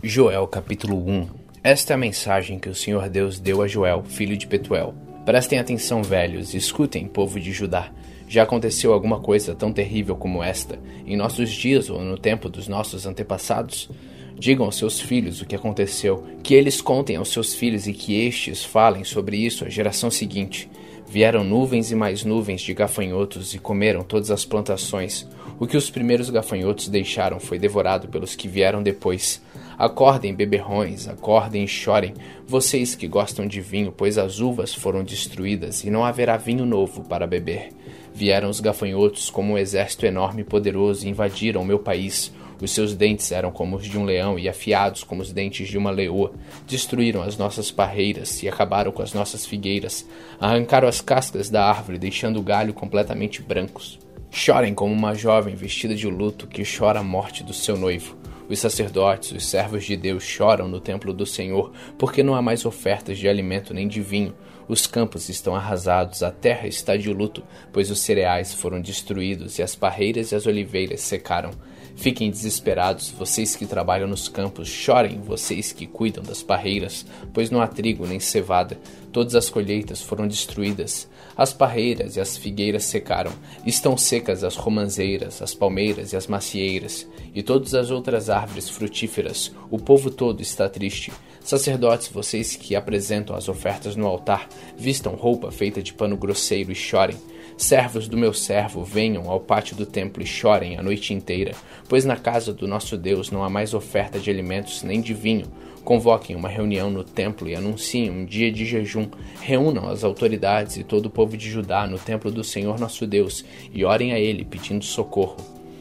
Joel capítulo 1 Esta é a mensagem que o Senhor Deus deu a Joel, filho de Petuel. Prestem atenção, velhos, escutem, povo de Judá. Já aconteceu alguma coisa tão terrível como esta em nossos dias ou no tempo dos nossos antepassados? Digam aos seus filhos o que aconteceu, que eles contem aos seus filhos e que estes falem sobre isso à geração seguinte. Vieram nuvens e mais nuvens de gafanhotos e comeram todas as plantações. O que os primeiros gafanhotos deixaram foi devorado pelos que vieram depois. Acordem, beberrões, acordem e chorem, vocês que gostam de vinho, pois as uvas foram destruídas e não haverá vinho novo para beber. Vieram os gafanhotos como um exército enorme e poderoso e invadiram meu país. Os seus dentes eram como os de um leão e afiados como os dentes de uma leoa. Destruíram as nossas parreiras e acabaram com as nossas figueiras. Arrancaram as cascas da árvore, deixando o galho completamente brancos. Chorem como uma jovem vestida de luto que chora a morte do seu noivo. Os sacerdotes, os servos de Deus choram no templo do Senhor, porque não há mais ofertas de alimento nem de vinho. Os campos estão arrasados, a terra está de luto, pois os cereais foram destruídos e as parreiras e as oliveiras secaram. Fiquem desesperados, vocês que trabalham nos campos, chorem, vocês que cuidam das parreiras, pois não há trigo nem cevada. Todas as colheitas foram destruídas. As parreiras e as figueiras secaram. Estão secas as romanzeiras, as palmeiras e as macieiras, e todas as outras árvores frutíferas. O povo todo está triste. Sacerdotes, vocês que apresentam as ofertas no altar, vistam roupa feita de pano grosseiro e chorem. Servos do meu servo, venham ao pátio do templo e chorem a noite inteira, pois na casa do nosso Deus não há mais oferta de alimentos nem de vinho. Convoquem uma reunião no templo e anunciem um dia de jejum. Reúnam as autoridades e todo o povo de Judá no templo do Senhor nosso Deus e orem a ele pedindo socorro.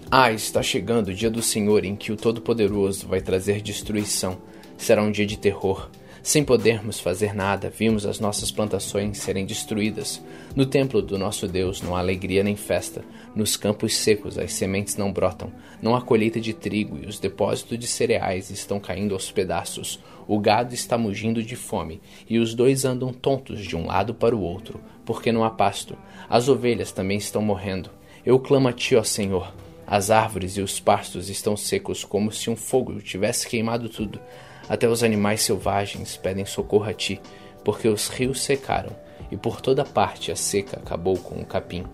Ah, está chegando o dia do Senhor em que o Todo-Poderoso vai trazer destruição. Será um dia de terror. Sem podermos fazer nada, vimos as nossas plantações serem destruídas. No templo do nosso Deus não há alegria nem festa. Nos campos secos as sementes não brotam. Não há colheita de trigo e os depósitos de cereais estão caindo aos pedaços. O gado está mugindo de fome e os dois andam tontos de um lado para o outro, porque não há pasto. As ovelhas também estão morrendo. Eu clamo a ti, ó Senhor. As árvores e os pastos estão secos, como se um fogo tivesse queimado tudo. Até os animais selvagens pedem socorro a ti, porque os rios secaram e por toda parte a seca acabou com o capim.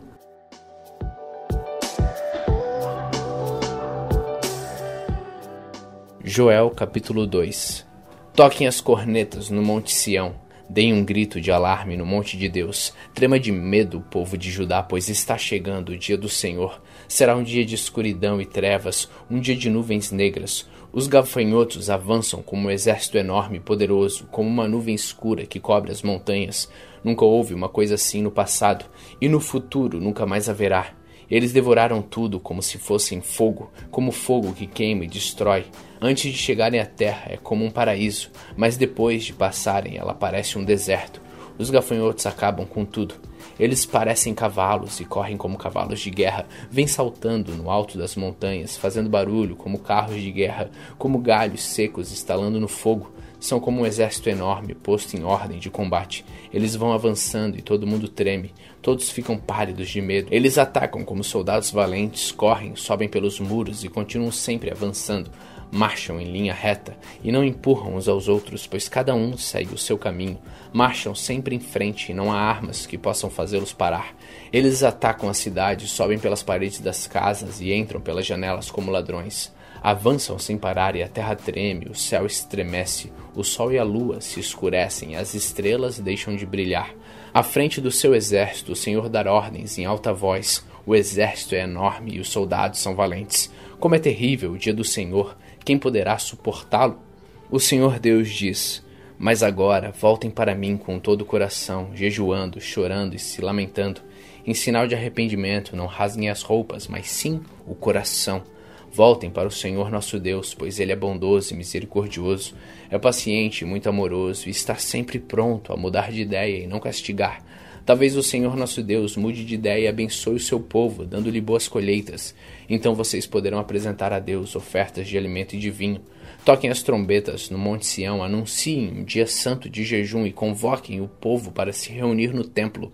Joel capítulo 2 Toquem as cornetas no Monte Sião, deem um grito de alarme no monte de Deus. Trema de medo o povo de Judá, pois está chegando o dia do Senhor. Será um dia de escuridão e trevas, um dia de nuvens negras. Os gafanhotos avançam como um exército enorme e poderoso, como uma nuvem escura que cobre as montanhas. Nunca houve uma coisa assim no passado, e no futuro nunca mais haverá. Eles devoraram tudo como se fossem fogo, como fogo que queima e destrói. Antes de chegarem à terra é como um paraíso, mas depois de passarem ela parece um deserto. Os gafanhotos acabam com tudo. Eles parecem cavalos e correm como cavalos de guerra, vêm saltando no alto das montanhas, fazendo barulho como carros de guerra, como galhos secos estalando no fogo. São como um exército enorme posto em ordem de combate. Eles vão avançando e todo mundo treme. Todos ficam pálidos de medo. Eles atacam como soldados valentes, correm, sobem pelos muros e continuam sempre avançando marcham em linha reta e não empurram uns aos outros, pois cada um segue o seu caminho. Marcham sempre em frente e não há armas que possam fazê-los parar. Eles atacam a cidade, sobem pelas paredes das casas e entram pelas janelas como ladrões. Avançam sem parar e a terra treme, o céu estremece, o sol e a lua se escurecem, as estrelas deixam de brilhar. À frente do seu exército, o Senhor dá ordens em alta voz. O exército é enorme e os soldados são valentes. Como é terrível o dia do Senhor! Quem poderá suportá-lo? O Senhor Deus diz: Mas agora voltem para mim com todo o coração, jejuando, chorando e se lamentando. Em sinal de arrependimento, não rasguem as roupas, mas sim o coração. Voltem para o Senhor nosso Deus, pois Ele é bondoso e misericordioso, é paciente e muito amoroso, e está sempre pronto a mudar de ideia e não castigar. Talvez o Senhor nosso Deus mude de ideia e abençoe o seu povo, dando-lhe boas colheitas. Então vocês poderão apresentar a Deus ofertas de alimento e de vinho. Toquem as trombetas no Monte Sião, anunciem um dia santo de jejum e convoquem o povo para se reunir no templo.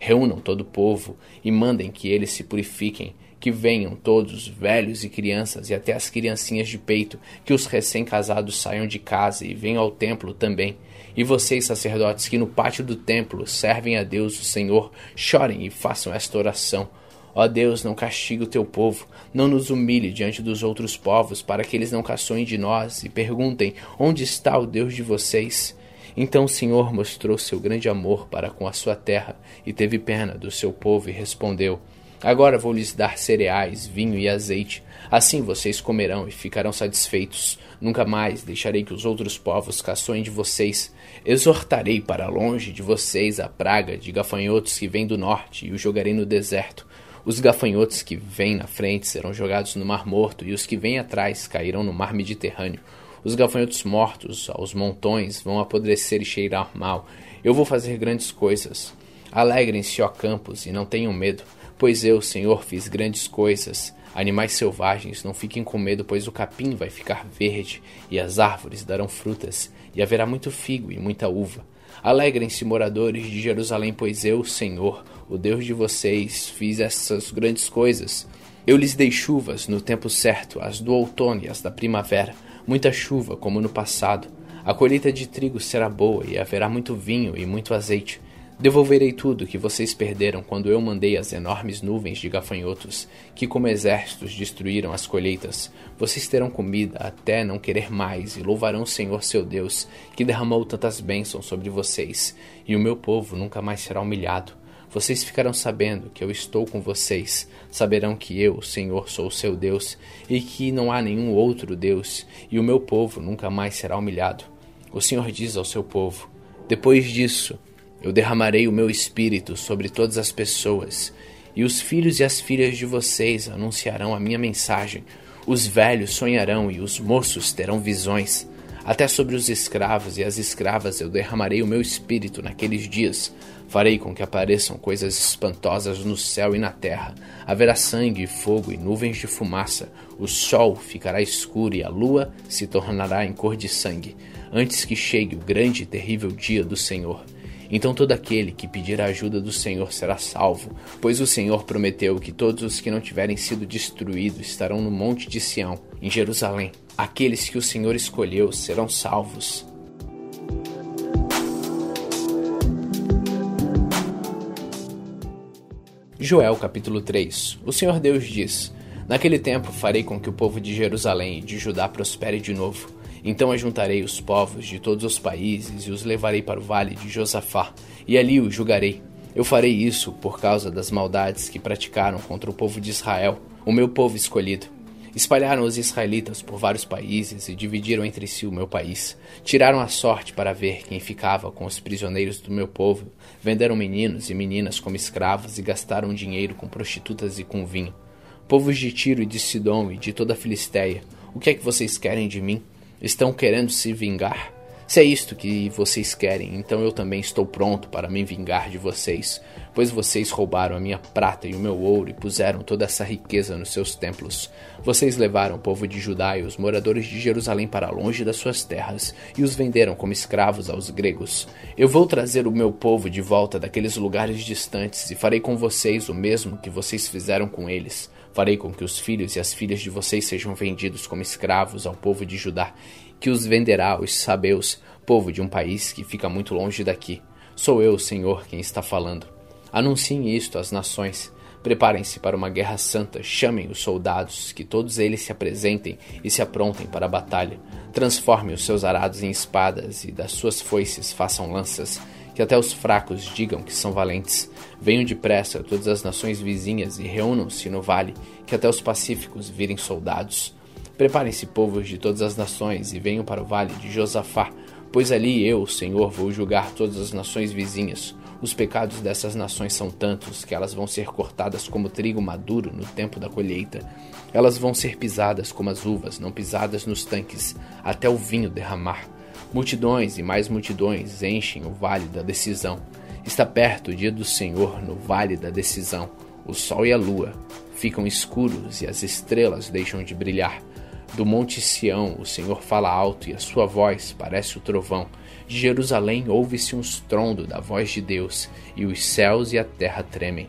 Reúnam todo o povo e mandem que eles se purifiquem que venham todos, velhos e crianças, e até as criancinhas de peito, que os recém-casados saiam de casa e venham ao templo também. E vocês, sacerdotes, que no pátio do templo servem a Deus, o Senhor, chorem e façam esta oração. Ó Deus, não castigue o teu povo, não nos humilhe diante dos outros povos, para que eles não caçoem de nós e perguntem: onde está o Deus de vocês? Então o Senhor mostrou seu grande amor para com a sua terra e teve pena do seu povo e respondeu: Agora vou lhes dar cereais, vinho e azeite. Assim vocês comerão e ficarão satisfeitos. Nunca mais deixarei que os outros povos caçoem de vocês. Exortarei para longe de vocês a praga de gafanhotos que vem do norte e os jogarei no deserto. Os gafanhotos que vêm na frente serão jogados no Mar Morto e os que vêm atrás cairão no Mar Mediterrâneo. Os gafanhotos mortos aos montões vão apodrecer e cheirar mal. Eu vou fazer grandes coisas. Alegrem-se, ó campos, e não tenham medo Pois eu, Senhor, fiz grandes coisas. Animais selvagens, não fiquem com medo, pois o capim vai ficar verde, e as árvores darão frutas, e haverá muito figo e muita uva. Alegrem-se, moradores de Jerusalém, pois eu, Senhor, o Deus de vocês, fiz essas grandes coisas. Eu lhes dei chuvas no tempo certo, as do outono e as da primavera, muita chuva, como no passado. A colheita de trigo será boa, e haverá muito vinho e muito azeite. Devolverei tudo que vocês perderam quando eu mandei as enormes nuvens de gafanhotos, que como exércitos destruíram as colheitas. Vocês terão comida até não querer mais e louvarão o Senhor seu Deus, que derramou tantas bênçãos sobre vocês, e o meu povo nunca mais será humilhado. Vocês ficarão sabendo que eu estou com vocês, saberão que eu, o Senhor, sou o seu Deus, e que não há nenhum outro Deus, e o meu povo nunca mais será humilhado. O Senhor diz ao seu povo: Depois disso, eu derramarei o meu espírito sobre todas as pessoas, e os filhos e as filhas de vocês anunciarão a minha mensagem. Os velhos sonharão e os moços terão visões. Até sobre os escravos e as escravas eu derramarei o meu espírito naqueles dias. Farei com que apareçam coisas espantosas no céu e na terra. Haverá sangue fogo e nuvens de fumaça. O sol ficará escuro e a lua se tornará em cor de sangue, antes que chegue o grande e terrível dia do Senhor. Então todo aquele que pedir a ajuda do Senhor será salvo, pois o Senhor prometeu que todos os que não tiverem sido destruídos estarão no monte de Sião, em Jerusalém. Aqueles que o Senhor escolheu serão salvos. Joel capítulo 3 O Senhor Deus diz: Naquele tempo farei com que o povo de Jerusalém e de Judá prospere de novo então ajuntarei os povos de todos os países e os levarei para o vale de Josafá, e ali os julgarei. Eu farei isso por causa das maldades que praticaram contra o povo de Israel, o meu povo escolhido. Espalharam os israelitas por vários países e dividiram entre si o meu país. Tiraram a sorte para ver quem ficava com os prisioneiros do meu povo. Venderam meninos e meninas como escravos e gastaram dinheiro com prostitutas e com vinho. Povos de Tiro e de Sidom e de toda a Filisteia, o que é que vocês querem de mim? Estão querendo se vingar? Se é isto que vocês querem, então eu também estou pronto para me vingar de vocês, pois vocês roubaram a minha prata e o meu ouro e puseram toda essa riqueza nos seus templos. Vocês levaram o povo de Judá e os moradores de Jerusalém para longe das suas terras e os venderam como escravos aos gregos. Eu vou trazer o meu povo de volta daqueles lugares distantes e farei com vocês o mesmo que vocês fizeram com eles. Farei com que os filhos e as filhas de vocês sejam vendidos como escravos ao povo de Judá, que os venderá aos sabeus, povo de um país que fica muito longe daqui. Sou eu, Senhor, quem está falando. Anunciem isto às nações. Preparem-se para uma guerra santa, chamem os soldados, que todos eles se apresentem e se aprontem para a batalha. Transformem os seus arados em espadas e das suas foices façam lanças que até os fracos digam que são valentes. Venham depressa todas as nações vizinhas e reúnam-se no vale, que até os pacíficos virem soldados. Preparem-se, povos de todas as nações, e venham para o vale de Josafá, pois ali eu, Senhor, vou julgar todas as nações vizinhas. Os pecados dessas nações são tantos que elas vão ser cortadas como trigo maduro no tempo da colheita. Elas vão ser pisadas como as uvas, não pisadas nos tanques, até o vinho derramar. Multidões e mais multidões enchem o vale da decisão. Está perto o dia do Senhor no vale da decisão. O sol e a lua ficam escuros e as estrelas deixam de brilhar. Do monte Sião o Senhor fala alto e a sua voz parece o trovão. De Jerusalém ouve-se um estrondo da voz de Deus, e os céus e a terra tremem.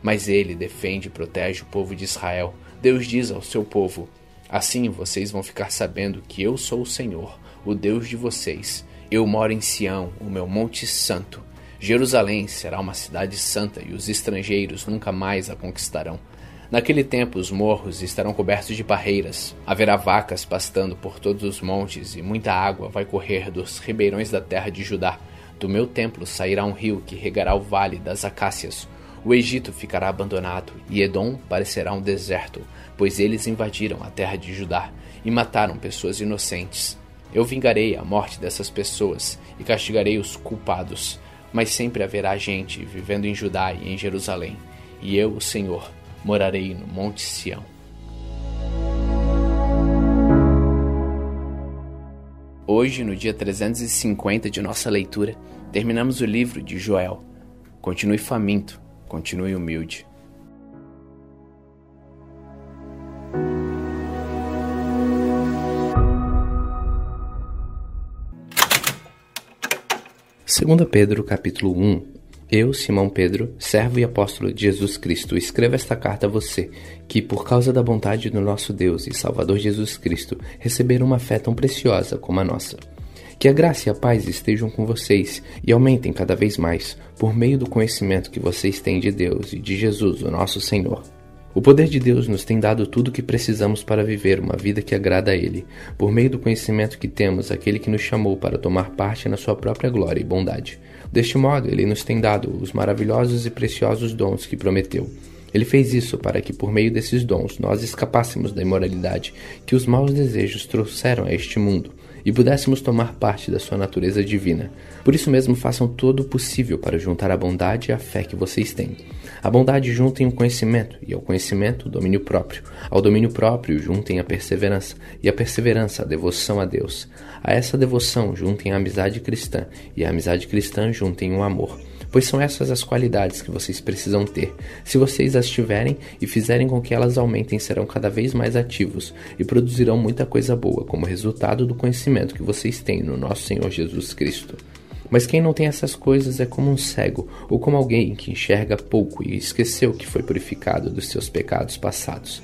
Mas ele defende e protege o povo de Israel. Deus diz ao seu povo: Assim vocês vão ficar sabendo que eu sou o Senhor, o Deus de vocês. Eu moro em Sião, o meu monte santo. Jerusalém será uma cidade santa e os estrangeiros nunca mais a conquistarão. Naquele tempo os morros estarão cobertos de barreiras, haverá vacas pastando por todos os montes e muita água vai correr dos ribeirões da terra de Judá. Do meu templo sairá um rio que regará o vale das acácias. O Egito ficará abandonado e Edom parecerá um deserto, pois eles invadiram a terra de Judá e mataram pessoas inocentes. Eu vingarei a morte dessas pessoas e castigarei os culpados, mas sempre haverá gente vivendo em Judá e em Jerusalém, e eu, o Senhor, morarei no Monte Sião. Hoje, no dia 350 de nossa leitura, terminamos o livro de Joel. Continue faminto, continue humilde. Segunda Pedro capítulo 1 eu, Simão Pedro, servo e apóstolo de Jesus Cristo, escrevo esta carta a você, que, por causa da bondade do nosso Deus e Salvador Jesus Cristo, receberam uma fé tão preciosa como a nossa. Que a graça e a paz estejam com vocês e aumentem cada vez mais, por meio do conhecimento que vocês têm de Deus e de Jesus, o nosso Senhor. O poder de Deus nos tem dado tudo o que precisamos para viver uma vida que agrada a Ele, por meio do conhecimento que temos, aquele que nos chamou para tomar parte na Sua própria glória e bondade. Deste modo, ele nos tem dado os maravilhosos e preciosos dons que prometeu. Ele fez isso para que, por meio desses dons, nós escapássemos da imoralidade que os maus desejos trouxeram a este mundo e pudéssemos tomar parte da sua natureza divina. Por isso mesmo, façam todo o possível para juntar a bondade e a fé que vocês têm. A bondade juntem o conhecimento, e ao conhecimento o domínio próprio. Ao domínio próprio juntem a perseverança, e a perseverança a devoção a Deus. A essa devoção juntem a amizade cristã, e a amizade cristã juntem o amor pois são essas as qualidades que vocês precisam ter. Se vocês as tiverem e fizerem com que elas aumentem, serão cada vez mais ativos e produzirão muita coisa boa como resultado do conhecimento que vocês têm no nosso Senhor Jesus Cristo. Mas quem não tem essas coisas é como um cego, ou como alguém que enxerga pouco e esqueceu que foi purificado dos seus pecados passados.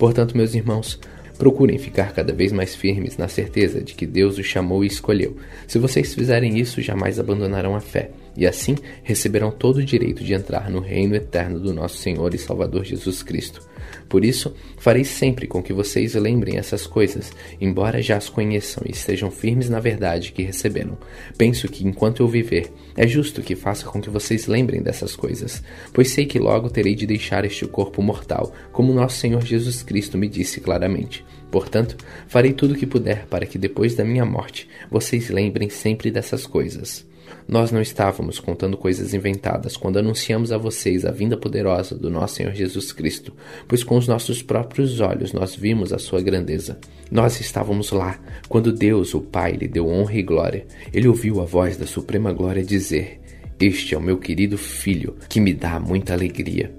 Portanto, meus irmãos, Procurem ficar cada vez mais firmes na certeza de que Deus os chamou e escolheu. Se vocês fizerem isso, jamais abandonarão a fé, e assim receberão todo o direito de entrar no reino eterno do nosso Senhor e Salvador Jesus Cristo. Por isso, farei sempre com que vocês lembrem essas coisas, embora já as conheçam e estejam firmes na verdade que receberam. Penso que, enquanto eu viver, é justo que faça com que vocês lembrem dessas coisas, pois sei que logo terei de deixar este corpo mortal, como nosso Senhor Jesus Cristo me disse claramente. Portanto, farei tudo o que puder para que depois da minha morte vocês lembrem sempre dessas coisas. Nós não estávamos contando coisas inventadas quando anunciamos a vocês a vinda poderosa do nosso Senhor Jesus Cristo, pois com os nossos próprios olhos nós vimos a sua grandeza. Nós estávamos lá quando Deus, o Pai, lhe deu honra e glória. Ele ouviu a voz da suprema glória dizer: Este é o meu querido filho, que me dá muita alegria.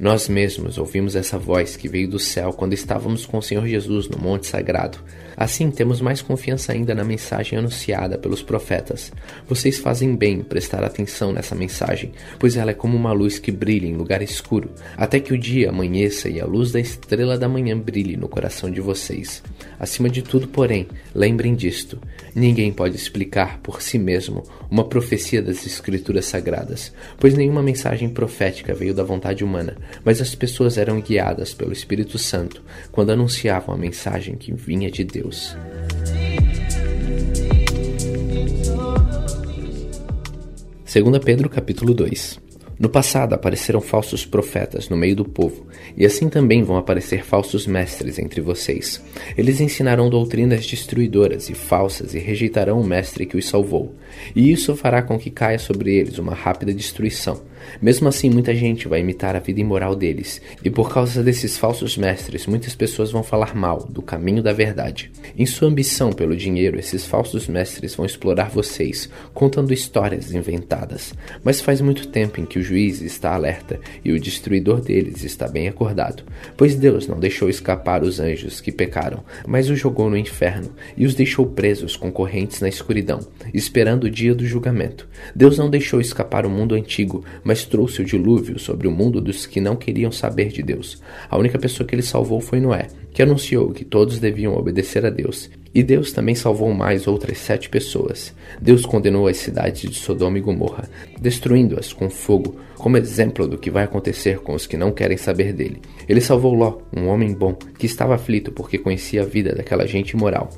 Nós mesmos ouvimos essa voz que veio do céu quando estávamos com o Senhor Jesus no Monte Sagrado. Assim, temos mais confiança ainda na mensagem anunciada pelos profetas. Vocês fazem bem em prestar atenção nessa mensagem, pois ela é como uma luz que brilha em lugar escuro, até que o dia amanheça e a luz da estrela da manhã brilhe no coração de vocês. Acima de tudo, porém, lembrem disto: ninguém pode explicar por si mesmo uma profecia das Escrituras Sagradas, pois nenhuma mensagem profética veio da vontade humana mas as pessoas eram guiadas pelo Espírito Santo quando anunciavam a mensagem que vinha de Deus. Segunda Pedro capítulo 2 no passado apareceram falsos profetas no meio do povo, e assim também vão aparecer falsos mestres entre vocês. Eles ensinarão doutrinas destruidoras e falsas e rejeitarão o mestre que os salvou, e isso fará com que caia sobre eles uma rápida destruição. Mesmo assim, muita gente vai imitar a vida imoral deles, e por causa desses falsos mestres, muitas pessoas vão falar mal do caminho da verdade. Em sua ambição pelo dinheiro, esses falsos mestres vão explorar vocês, contando histórias inventadas. Mas faz muito tempo em que o juiz está alerta e o destruidor deles está bem acordado, pois Deus não deixou escapar os anjos que pecaram, mas os jogou no inferno e os deixou presos com correntes na escuridão, esperando o dia do julgamento. Deus não deixou escapar o mundo antigo, mas trouxe o dilúvio sobre o mundo dos que não queriam saber de Deus. A única pessoa que ele salvou foi Noé, que anunciou que todos deviam obedecer a Deus. E Deus também salvou mais outras sete pessoas. Deus condenou as cidades de Sodoma e Gomorra, destruindo-as com fogo, como exemplo do que vai acontecer com os que não querem saber dele. Ele salvou Ló, um homem bom, que estava aflito porque conhecia a vida daquela gente imoral.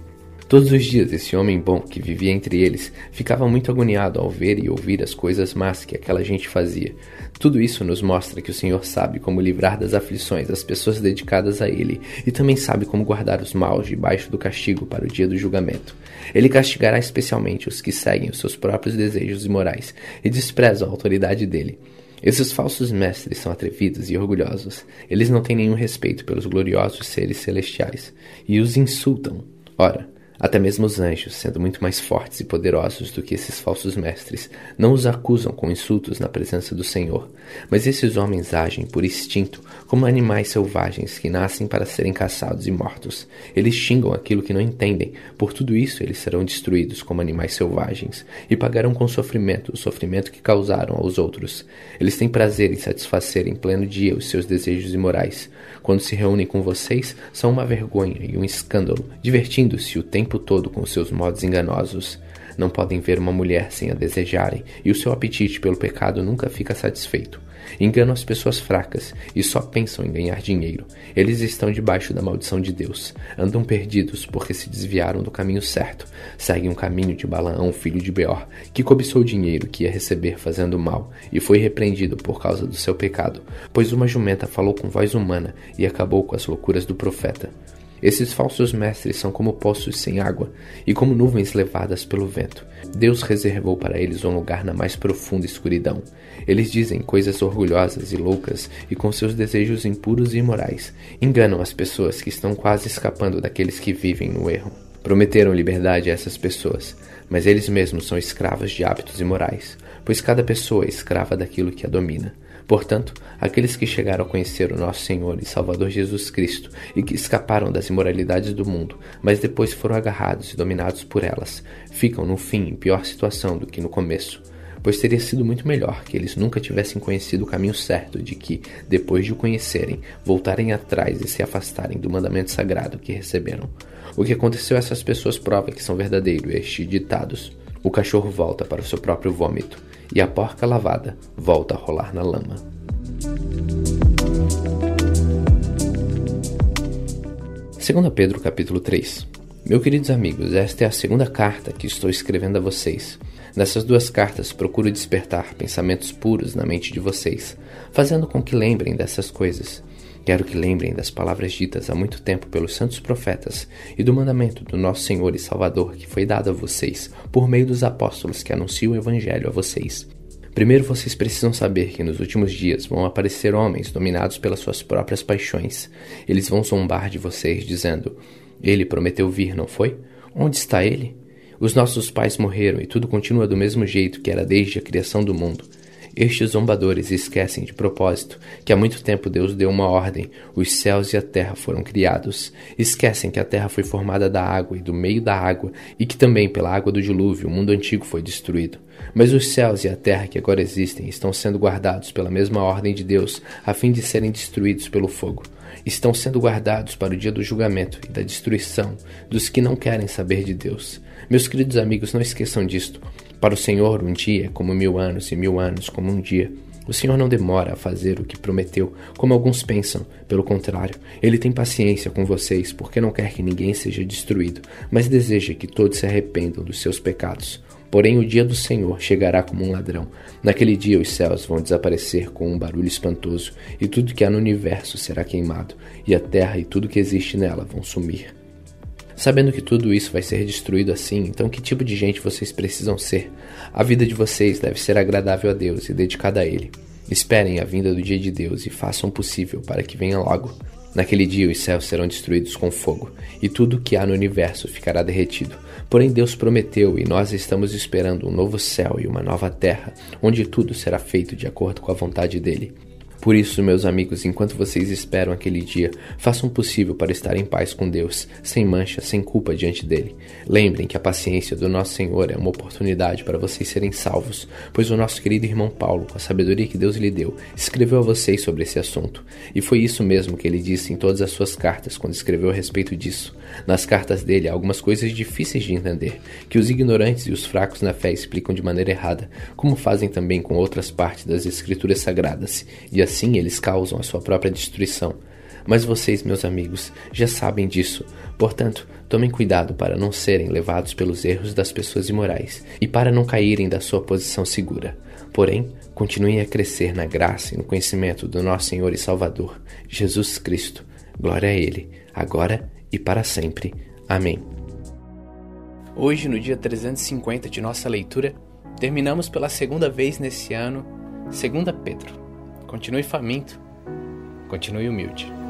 Todos os dias esse homem bom que vivia entre eles ficava muito agoniado ao ver e ouvir as coisas más que aquela gente fazia. Tudo isso nos mostra que o Senhor sabe como livrar das aflições as pessoas dedicadas a Ele e também sabe como guardar os maus debaixo do castigo para o dia do julgamento. Ele castigará especialmente os que seguem os seus próprios desejos imorais e desprezam a autoridade dele. Esses falsos mestres são atrevidos e orgulhosos. Eles não têm nenhum respeito pelos gloriosos seres celestiais e os insultam. Ora, até mesmo os anjos, sendo muito mais fortes e poderosos do que esses falsos mestres, não os acusam com insultos na presença do Senhor. Mas esses homens agem por instinto, como animais selvagens que nascem para serem caçados e mortos. Eles xingam aquilo que não entendem, por tudo isso eles serão destruídos como animais selvagens, e pagarão com sofrimento o sofrimento que causaram aos outros. Eles têm prazer em satisfazer em pleno dia os seus desejos imorais. Quando se reúnem com vocês, são uma vergonha e um escândalo, divertindo-se o tempo tempo todo com seus modos enganosos. Não podem ver uma mulher sem a desejarem, e o seu apetite pelo pecado nunca fica satisfeito. Enganam as pessoas fracas e só pensam em ganhar dinheiro. Eles estão debaixo da maldição de Deus. Andam perdidos porque se desviaram do caminho certo. Seguem um caminho de Balaão, filho de Beor, que cobiçou o dinheiro que ia receber fazendo mal e foi repreendido por causa do seu pecado, pois uma jumenta falou com voz humana e acabou com as loucuras do profeta. Esses falsos mestres são como poços sem água e como nuvens levadas pelo vento. Deus reservou para eles um lugar na mais profunda escuridão. Eles dizem coisas orgulhosas e loucas e com seus desejos impuros e imorais enganam as pessoas que estão quase escapando daqueles que vivem no erro. Prometeram liberdade a essas pessoas, mas eles mesmos são escravos de hábitos imorais, pois cada pessoa é escrava daquilo que a domina. Portanto, aqueles que chegaram a conhecer o nosso Senhor e Salvador Jesus Cristo e que escaparam das imoralidades do mundo, mas depois foram agarrados e dominados por elas, ficam no fim em pior situação do que no começo. Pois teria sido muito melhor que eles nunca tivessem conhecido o caminho certo de que, depois de o conhecerem, voltarem atrás e se afastarem do mandamento sagrado que receberam. O que aconteceu a essas pessoas prova que são verdadeiros estes ditados. O cachorro volta para o seu próprio vômito e a porca lavada volta a rolar na lama. Segunda Pedro capítulo 3 Meus queridos amigos, esta é a segunda carta que estou escrevendo a vocês. Nessas duas cartas procuro despertar pensamentos puros na mente de vocês, fazendo com que lembrem dessas coisas. Quero que lembrem das palavras ditas há muito tempo pelos santos profetas e do mandamento do nosso Senhor e Salvador que foi dado a vocês por meio dos apóstolos que anunciam o Evangelho a vocês. Primeiro vocês precisam saber que nos últimos dias vão aparecer homens dominados pelas suas próprias paixões. Eles vão zombar de vocês, dizendo: Ele prometeu vir, não foi? Onde está ele? Os nossos pais morreram e tudo continua do mesmo jeito que era desde a criação do mundo. Estes zombadores esquecem de propósito que há muito tempo Deus deu uma ordem: os céus e a terra foram criados. Esquecem que a terra foi formada da água e do meio da água, e que também pela água do dilúvio o mundo antigo foi destruído. Mas os céus e a terra que agora existem estão sendo guardados pela mesma ordem de Deus, a fim de serem destruídos pelo fogo. Estão sendo guardados para o dia do julgamento e da destruição dos que não querem saber de Deus. Meus queridos amigos, não esqueçam disto. Para o Senhor, um dia é como mil anos, e mil anos como um dia. O Senhor não demora a fazer o que prometeu, como alguns pensam. Pelo contrário, Ele tem paciência com vocês, porque não quer que ninguém seja destruído, mas deseja que todos se arrependam dos seus pecados. Porém, o dia do Senhor chegará como um ladrão. Naquele dia, os céus vão desaparecer com um barulho espantoso, e tudo que há no universo será queimado, e a terra e tudo que existe nela vão sumir. Sabendo que tudo isso vai ser destruído assim, então que tipo de gente vocês precisam ser? A vida de vocês deve ser agradável a Deus e dedicada a Ele. Esperem a vinda do dia de Deus e façam o possível para que venha logo. Naquele dia os céus serão destruídos com fogo, e tudo o que há no universo ficará derretido. Porém, Deus prometeu, e nós estamos esperando um novo céu e uma nova terra, onde tudo será feito de acordo com a vontade dele. Por isso, meus amigos, enquanto vocês esperam aquele dia, façam o possível para estar em paz com Deus, sem mancha, sem culpa diante dele. Lembrem que a paciência do nosso Senhor é uma oportunidade para vocês serem salvos, pois o nosso querido irmão Paulo, com a sabedoria que Deus lhe deu, escreveu a vocês sobre esse assunto. E foi isso mesmo que ele disse em todas as suas cartas quando escreveu a respeito disso. Nas cartas dele há algumas coisas difíceis de entender, que os ignorantes e os fracos na fé explicam de maneira errada, como fazem também com outras partes das Escrituras Sagradas, e assim eles causam a sua própria destruição. Mas vocês, meus amigos, já sabem disso. Portanto, tomem cuidado para não serem levados pelos erros das pessoas imorais e para não caírem da sua posição segura. Porém, continuem a crescer na graça e no conhecimento do nosso Senhor e Salvador, Jesus Cristo. Glória a Ele, agora e para sempre. Amém. Hoje, no dia 350 de nossa leitura, terminamos pela segunda vez nesse ano, 2 Pedro. Continue faminto. Continue humilde.